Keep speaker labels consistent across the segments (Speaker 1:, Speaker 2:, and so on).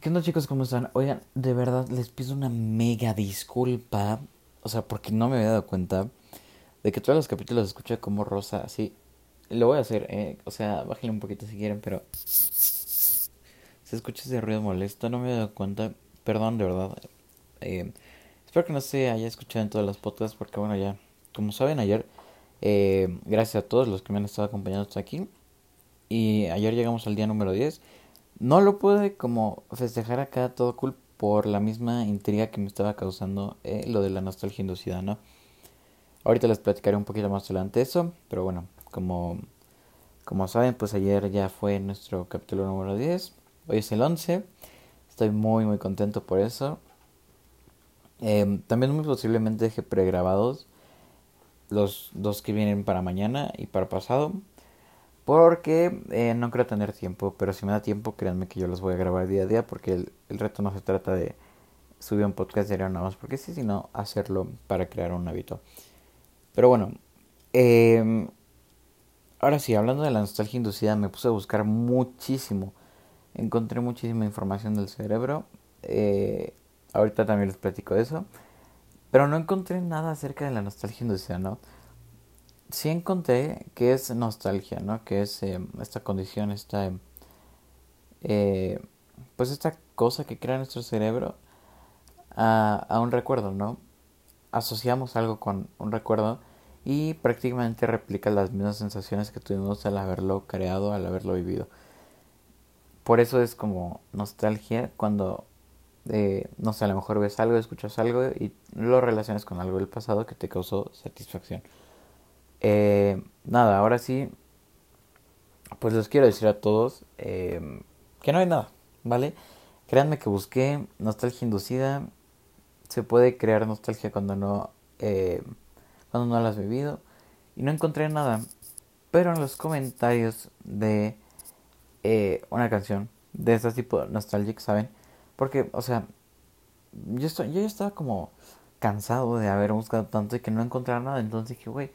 Speaker 1: ¿Qué onda chicos? ¿Cómo están? Oigan, de verdad les pido una mega disculpa. O sea, porque no me había dado cuenta de que todos los capítulos escuché como Rosa así. Lo voy a hacer, eh. O sea, bájenle un poquito si quieren, pero... Se escucha ese ruido molesto, no me había dado cuenta. Perdón, de verdad. Eh, espero que no se haya escuchado en todas las podcasts porque bueno, ya... Como saben, ayer... Eh, gracias a todos los que me han estado acompañando hasta aquí. Y ayer llegamos al día número 10. No lo pude como festejar acá todo cool por la misma intriga que me estaba causando eh, lo de la nostalgia inducida, ¿no? Ahorita les platicaré un poquito más adelante eso, pero bueno, como, como saben, pues ayer ya fue nuestro capítulo número 10, hoy es el 11, estoy muy muy contento por eso. Eh, también muy posiblemente deje pregrabados los dos que vienen para mañana y para pasado. Porque eh, no creo tener tiempo, pero si me da tiempo, créanme que yo los voy a grabar día a día, porque el, el reto no se trata de subir un podcast diario nada más, porque sí, sino hacerlo para crear un hábito. Pero bueno, eh, ahora sí, hablando de la nostalgia inducida, me puse a buscar muchísimo. Encontré muchísima información del cerebro. Eh, ahorita también les platico eso. Pero no encontré nada acerca de la nostalgia inducida, ¿no? Sí encontré que es nostalgia, ¿no? Que es eh, esta condición, esta... Eh, pues esta cosa que crea nuestro cerebro a, un recuerdo, ¿no? Asociamos algo con un recuerdo y prácticamente replica las mismas sensaciones que tuvimos al haberlo creado, al haberlo vivido. Por eso es como nostalgia cuando, eh, no sé, a lo mejor ves algo, escuchas algo y lo relacionas con algo del pasado que te causó satisfacción. Eh, nada, ahora sí, pues les quiero decir a todos eh, que no hay nada, ¿vale? Créanme que busqué nostalgia inducida. Se puede crear nostalgia cuando no, eh, cuando no la has vivido. Y no encontré nada. Pero en los comentarios de eh, una canción de este tipo nostalgic, ¿saben? Porque, o sea, yo, estoy, yo ya estaba como cansado de haber buscado tanto y que no encontrar nada. Entonces dije, güey,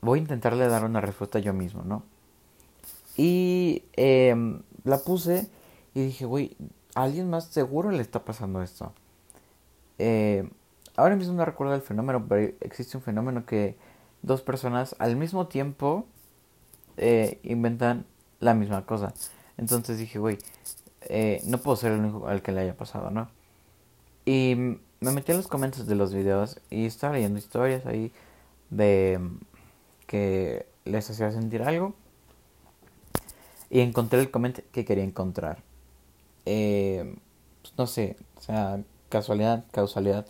Speaker 1: voy a intentarle dar una respuesta yo mismo, ¿no? Y eh, la puse y dije, güey, alguien más seguro le está pasando esto. Eh, ahora mismo no recuerdo el fenómeno, pero existe un fenómeno que dos personas al mismo tiempo eh, inventan la misma cosa. Entonces dije, güey, eh, no puedo ser el único al que le haya pasado, ¿no? Y me metí en los comentarios de los videos y estaba leyendo historias ahí de que les hacía sentir algo. Y encontré el comentario que quería encontrar. Eh, pues no sé, o sea, casualidad, causalidad,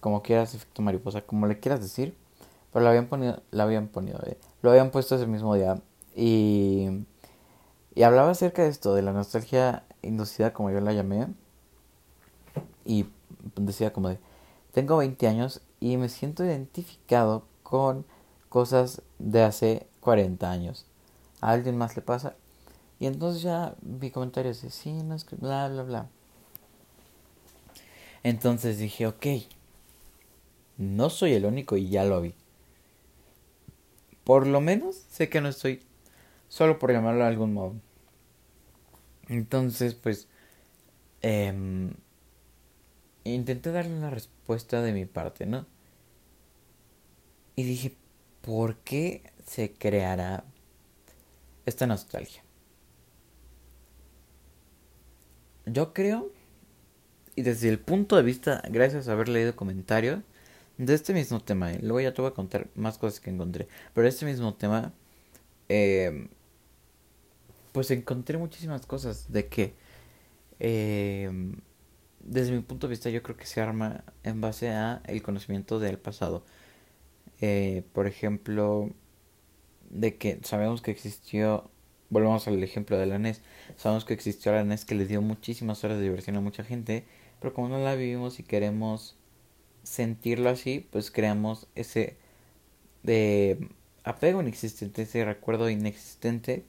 Speaker 1: como quieras, efecto mariposa, como le quieras decir. Pero lo habían ponido, lo habían eh, lo habían puesto ese mismo día. Y, y hablaba acerca de esto, de la nostalgia inducida, como yo la llamé. Y decía como de, tengo 20 años y me siento identificado con cosas de hace 40 años. A alguien más le pasa. Y entonces ya vi comentarios de sí, no es que bla, bla, bla. Entonces dije, ok, no soy el único y ya lo vi. Por lo menos sé que no estoy solo por llamarlo de algún modo. Entonces, pues, eh, intenté darle una respuesta de mi parte, ¿no? Y dije, ¿por qué se creará esta nostalgia? Yo creo, y desde el punto de vista, gracias a haber leído comentarios de este mismo tema, ¿eh? luego ya te voy a contar más cosas que encontré, pero este mismo tema, eh, pues encontré muchísimas cosas de que, eh, desde mi punto de vista, yo creo que se arma en base a el conocimiento del pasado eh, por ejemplo, de que sabemos que existió, volvemos al ejemplo de la NES, sabemos que existió la NES que le dio muchísimas horas de diversión a mucha gente, pero como no la vivimos y queremos sentirlo así, pues creamos ese de apego inexistente, ese recuerdo inexistente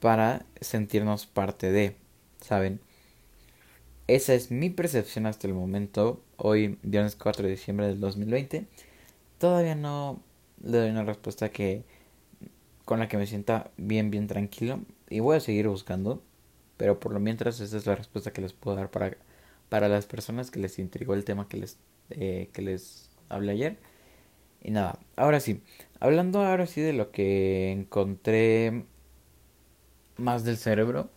Speaker 1: para sentirnos parte de, ¿saben? Esa es mi percepción hasta el momento, hoy viernes 4 de diciembre del 2020 todavía no le doy una respuesta que con la que me sienta bien bien tranquilo y voy a seguir buscando pero por lo mientras esa es la respuesta que les puedo dar para, para las personas que les intrigó el tema que les, eh, que les hablé ayer. Y nada, ahora sí, hablando ahora sí de lo que encontré más del cerebro,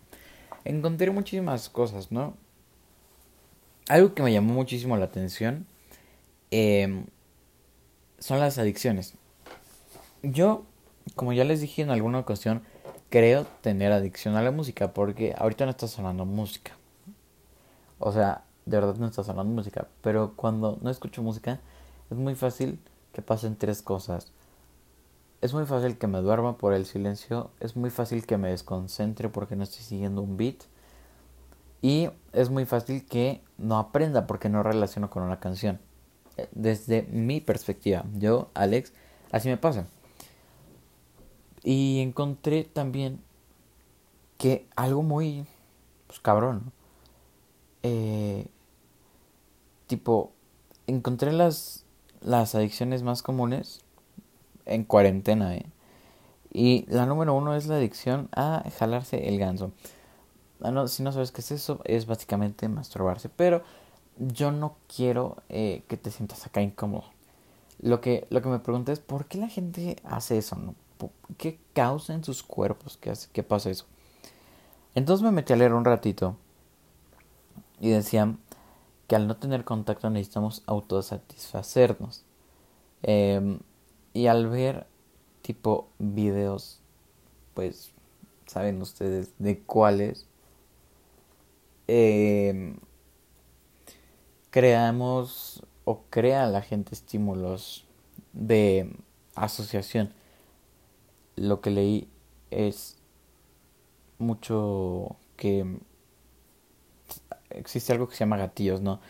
Speaker 1: encontré muchísimas cosas, ¿no? Algo que me llamó muchísimo la atención em, son las adicciones. Yo, como ya les dije en alguna ocasión, creo tener adicción a la música porque ahorita no está sonando música. O sea, de verdad no está sonando música, pero cuando no escucho música es muy fácil que pasen tres cosas. Es muy fácil que me duerma por el silencio, es muy fácil que me desconcentre porque no estoy siguiendo un beat y es muy fácil que no aprenda porque no relaciono con una canción. Desde mi perspectiva, yo, Alex, así me pasa. Y encontré también que algo muy pues, cabrón. Eh, tipo, encontré las, las adicciones más comunes en cuarentena, ¿eh? Y la número uno es la adicción a jalarse el ganso. Ah, si no sabes qué es eso, es básicamente masturbarse. Pero yo no quiero eh, que te sientas acá incómodo. Lo que, lo que me pregunté es por qué la gente hace eso. ¿Qué causa en sus cuerpos que pasa eso? Entonces me metí a leer un ratito y decían que al no tener contacto necesitamos autosatisfacernos. Em, y al ver tipo videos, pues saben ustedes de cuáles, em, creamos o crea la gente estímulos de asociación lo que leí es mucho que existe algo que se llama gatillos, ¿no?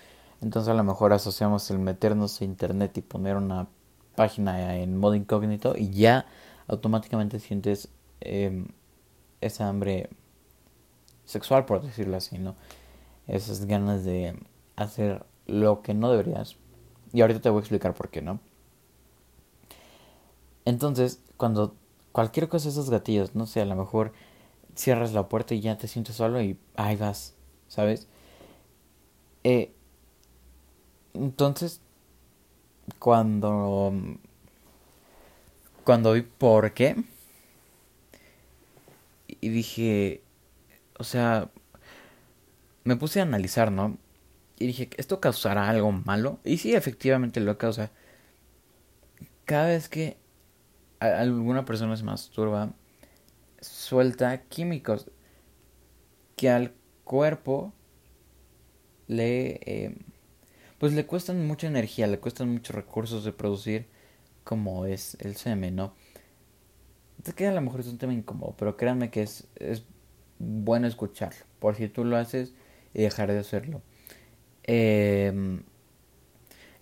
Speaker 1: Entonces a lo mejor asociamos el meternos a internet y poner una página en modo incógnito y ya automáticamente sientes em, esa hambre sexual, por decirlo así, ¿no? Esas ganas de hacer lo que no deberías. Y ahorita te voy a explicar por qué, ¿no? Entonces, cuando cualquier cosa de esos gatillos, no sé, a lo mejor cierras la puerta y ya te sientes solo y ahí vas, ¿sabes? Eh, entonces, cuando cuando vi por qué y dije, o sea, me puse a analizar, ¿no? Y dije, ¿esto causará algo malo? Y sí, efectivamente lo causa. Cada vez que alguna persona se masturba, suelta químicos que al cuerpo le eh, pues le cuestan mucha energía, le cuestan muchos recursos de producir como es el semen, ¿no? Te que a lo mejor es un tema incómodo, pero créanme que es, es bueno escucharlo, por si tú lo haces y dejar de hacerlo. Eh,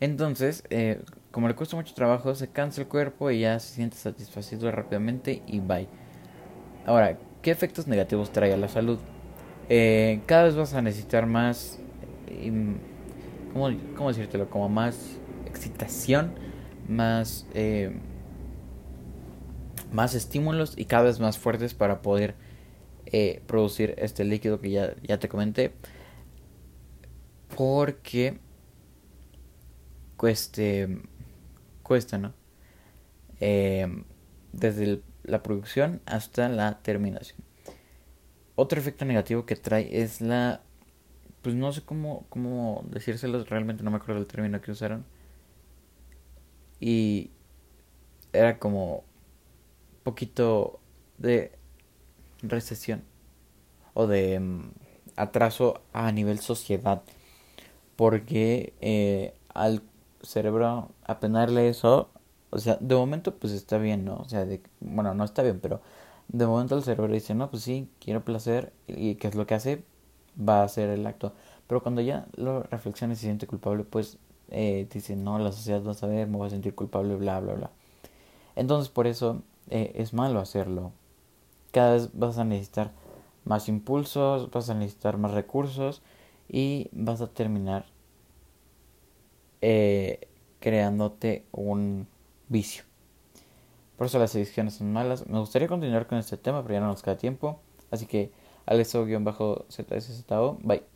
Speaker 1: entonces, eh, como le cuesta mucho trabajo, se cansa el cuerpo y ya se siente satisfacido rápidamente y bye. Ahora, ¿qué efectos negativos trae a la salud? Eh, cada vez vas a necesitar más, em, ¿cómo, ¿cómo, decírtelo? Como más excitación, más, eh, más estímulos y cada vez más fuertes para poder producir este líquido que ya te comenté. Porque cueste, cuesta, ¿no? Eh, desde la producción hasta la terminación. Otro efecto negativo que trae es la, pues no sé cómo, cómo decírselos, realmente no me acuerdo del término que usaron. Y era como poquito de recesión o de mm, atraso a nivel sociedad porque eh, al cerebro apenarle eso, o sea, de momento pues está bien, ¿no? O sea, de, bueno, no está bien, pero de momento el cerebro dice, no, pues sí, quiero placer, y ¿qué es lo que hace? Va a hacer el acto. Pero cuando ya lo reflexiona y se siente culpable, pues eh, dice, no, la sociedad va a saber, me voy a sentir culpable, bla, bla, bla. Entonces por eso eh, es malo hacerlo. Cada vez vas a necesitar más impulsos, vas a necesitar más recursos y vas a terminar eh, creándote un vicio. Por eso las adicciones son malas. Me gustaría continuar con este tema, pero ya no nos queda tiempo. Así que Aleso-ZSZO. Bye.